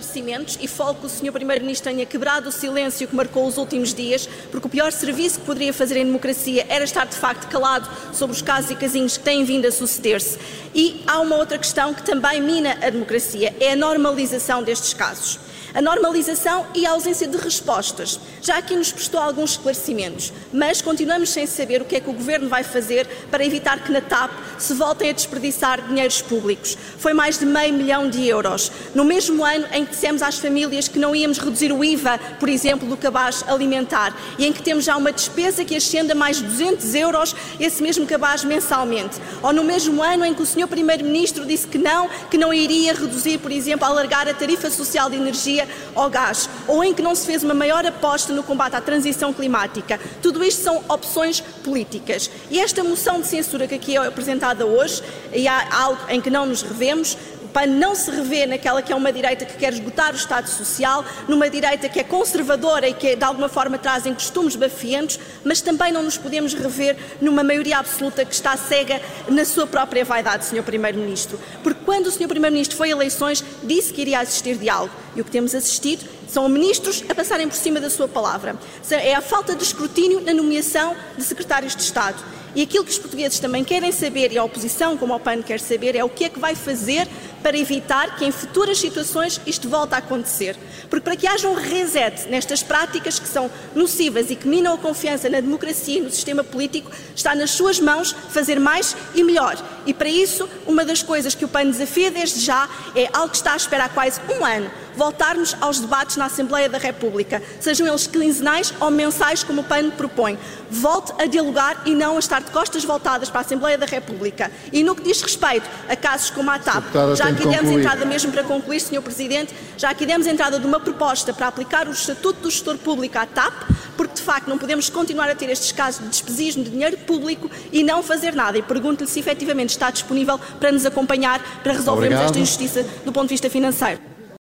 esclarecimentos e falo que o Sr. Primeiro-Ministro tenha quebrado o silêncio que marcou os últimos dias, porque o pior serviço que poderia fazer em democracia era estar de facto calado sobre os casos e casinhos que têm vindo a suceder-se. E há uma outra questão que também mina a democracia, é a normalização destes casos a normalização e a ausência de respostas. Já aqui nos prestou alguns esclarecimentos, mas continuamos sem saber o que é que o Governo vai fazer para evitar que na TAP se voltem a desperdiçar dinheiros públicos. Foi mais de meio milhão de euros. No mesmo ano em que dissemos às famílias que não íamos reduzir o IVA, por exemplo, do cabaz alimentar, e em que temos já uma despesa que ascende a mais de 200 euros esse mesmo cabaz mensalmente. Ou no mesmo ano em que o Sr. Primeiro-Ministro disse que não, que não iria reduzir, por exemplo, alargar a tarifa social de energia energia ao gás, ou em que não se fez uma maior aposta no combate à transição climática. Tudo isto são opções políticas. E esta moção de censura que aqui é apresentada hoje, e há algo em que não nos revemos, para não se rever naquela que é uma direita que quer esgotar o Estado Social, numa direita que é conservadora e que de alguma forma trazem costumes bafientos, mas também não nos podemos rever numa maioria absoluta que está cega na sua própria vaidade, Sr. Primeiro-Ministro. Porque quando o Sr. Primeiro-Ministro foi a eleições, disse que iria assistir diálogo. E o que temos assistido são ministros a passarem por cima da sua palavra. É a falta de escrutínio na nomeação de secretários de Estado. E aquilo que os portugueses também querem saber, e a oposição, como o PAN, quer saber, é o que é que vai fazer para evitar que em futuras situações isto volte a acontecer. Porque para que haja um reset nestas práticas que são nocivas e que minam a confiança na democracia e no sistema político, está nas suas mãos fazer mais e melhor. E para isso, uma das coisas que o PAN desafia desde já é algo que está a esperar quase um ano, voltarmos aos debates na Assembleia da República, sejam eles quinzenais ou mensais, como o PAN propõe. Volte a dialogar e não a estar de costas voltadas para a Assembleia da República. E no que diz respeito a casos como a TAP, já aqui demos entrada, mesmo para concluir, Sr. Presidente, já aqui demos entrada de uma proposta para aplicar o Estatuto do Gestor Público à TAP, porque de facto não podemos continuar a ter estes casos de despesismo de dinheiro público e não fazer nada. E pergunto-lhe se efetivamente está disponível para nos acompanhar para resolvermos Obrigado. esta injustiça do ponto de vista financeiro.